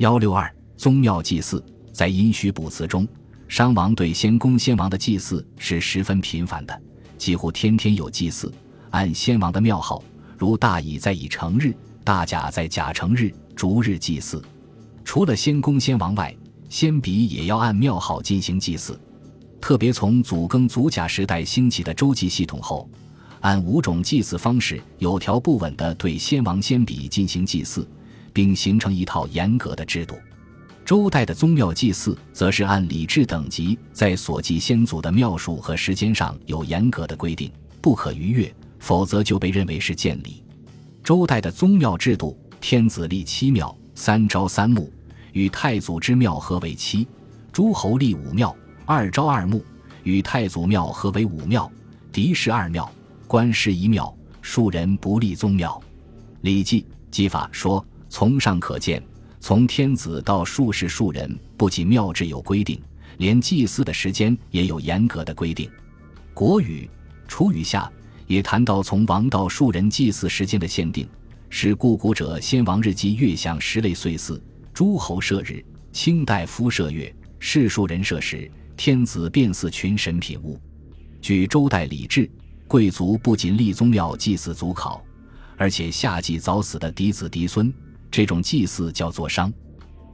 幺六二宗庙祭祀，在殷墟卜辞中，商王对先公先王的祭祀是十分频繁的，几乎天天有祭祀。按先王的庙号，如大乙在乙成日，大甲在甲成日，逐日祭祀。除了先公先王外，先妣也要按庙号进行祭祀。特别从祖庚祖甲时代兴起的周祭系统后，按五种祭祀方式，有条不紊地对先王先妣进行祭祀，并形成一套严格的制度。周代的宗庙祭祀，则是按礼制等级，在所祭先祖的庙数和时间上有严格的规定，不可逾越，否则就被认为是见礼。周代的宗庙制度，天子立七庙，三朝三暮，与太祖之庙合为七；诸侯立五庙。二朝二暮，与太祖庙合为五庙，嫡氏二庙，官氏一庙，庶人不立宗庙。《礼记·祭法》说：“从上可见，从天子到庶士庶人，不仅庙制有规定，连祭祀的时间也有严格的规定。”《国语·楚语下》也谈到从王到庶人祭祀时间的限定，是故古者先王日祭月相十类岁祀，诸侯设日，清代夫设月，士庶人设时。天子便祀群神品物。据周代礼制，贵族不仅立宗庙祭祀祖考，而且下祭早死的嫡子嫡孙。这种祭祀叫做商。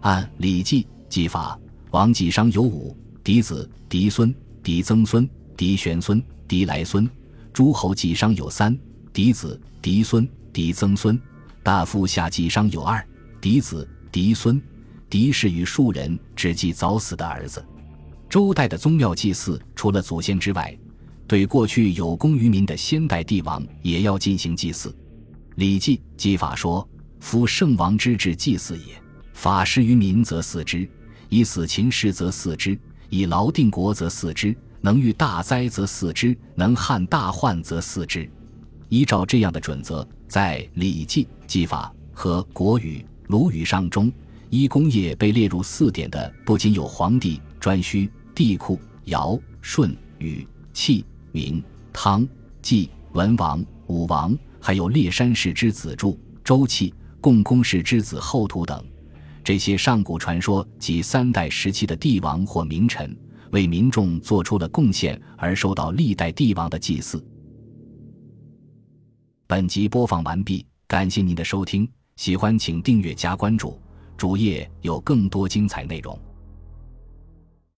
按《礼记·祭法》，王祭商有五：嫡子、嫡孙、嫡曾孙、嫡玄孙、嫡来孙；诸侯祭商有三：嫡子、嫡孙、嫡曾孙；大夫下祭商有二：嫡子、嫡孙；嫡氏与庶人只祭早死的儿子。周代的宗庙祭祀，除了祖先之外，对过去有功于民的先代帝王也要进行祭祀。《礼记·祭法》说：“夫圣王之治祭祀也，法施于民则祀之，以死秦事则祀之，以劳定国则祀之，能御大灾则祀之，能撼大患则祀之。”依照这样的准则，在《礼记·祭法》和《国语·鲁语上》中，一公业被列入四典的，不仅有皇帝。颛顼、帝喾、尧、舜、禹、契、明、汤、季、文王、武王，还有列山氏之子柱、周契、共工氏之子后土等，这些上古传说及三代时期的帝王或名臣，为民众做出了贡献而受到历代帝王的祭祀。本集播放完毕，感谢您的收听，喜欢请订阅加关注，主页有更多精彩内容。